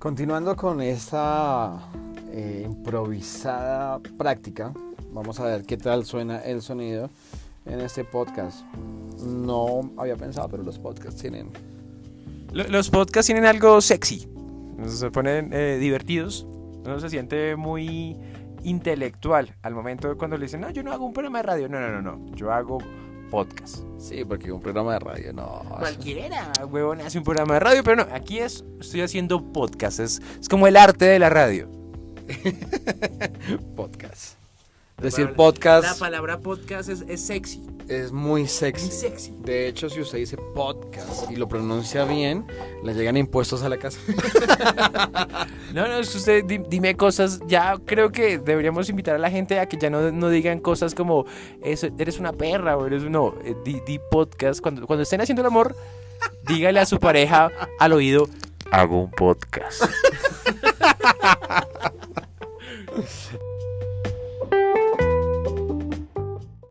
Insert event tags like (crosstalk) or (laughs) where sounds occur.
Continuando con esta eh, improvisada práctica, vamos a ver qué tal suena el sonido en este podcast. No había pensado, pero los podcasts tienen... Los podcasts tienen algo sexy, se ponen eh, divertidos, uno se siente muy intelectual al momento de cuando le dicen, no, yo no hago un programa de radio, no, no, no, no, yo hago podcast. Sí, porque un programa de radio no. Cualquiera, huevón, hace un programa de radio, pero no, aquí es, estoy haciendo podcast, es, es como el arte de la radio. (laughs) podcast. Decir podcast. La palabra podcast es, es sexy. Es muy sexy. Muy sexy. De hecho, si usted dice podcast y lo pronuncia bien, le llegan impuestos a la casa. (laughs) no, no, usted dime cosas. Ya creo que deberíamos invitar a la gente a que ya no, no digan cosas como eres una perra o eres no. Eh, di, di podcast. Cuando, cuando estén haciendo el amor, (laughs) dígale a su pareja al oído: Hago un podcast. (laughs)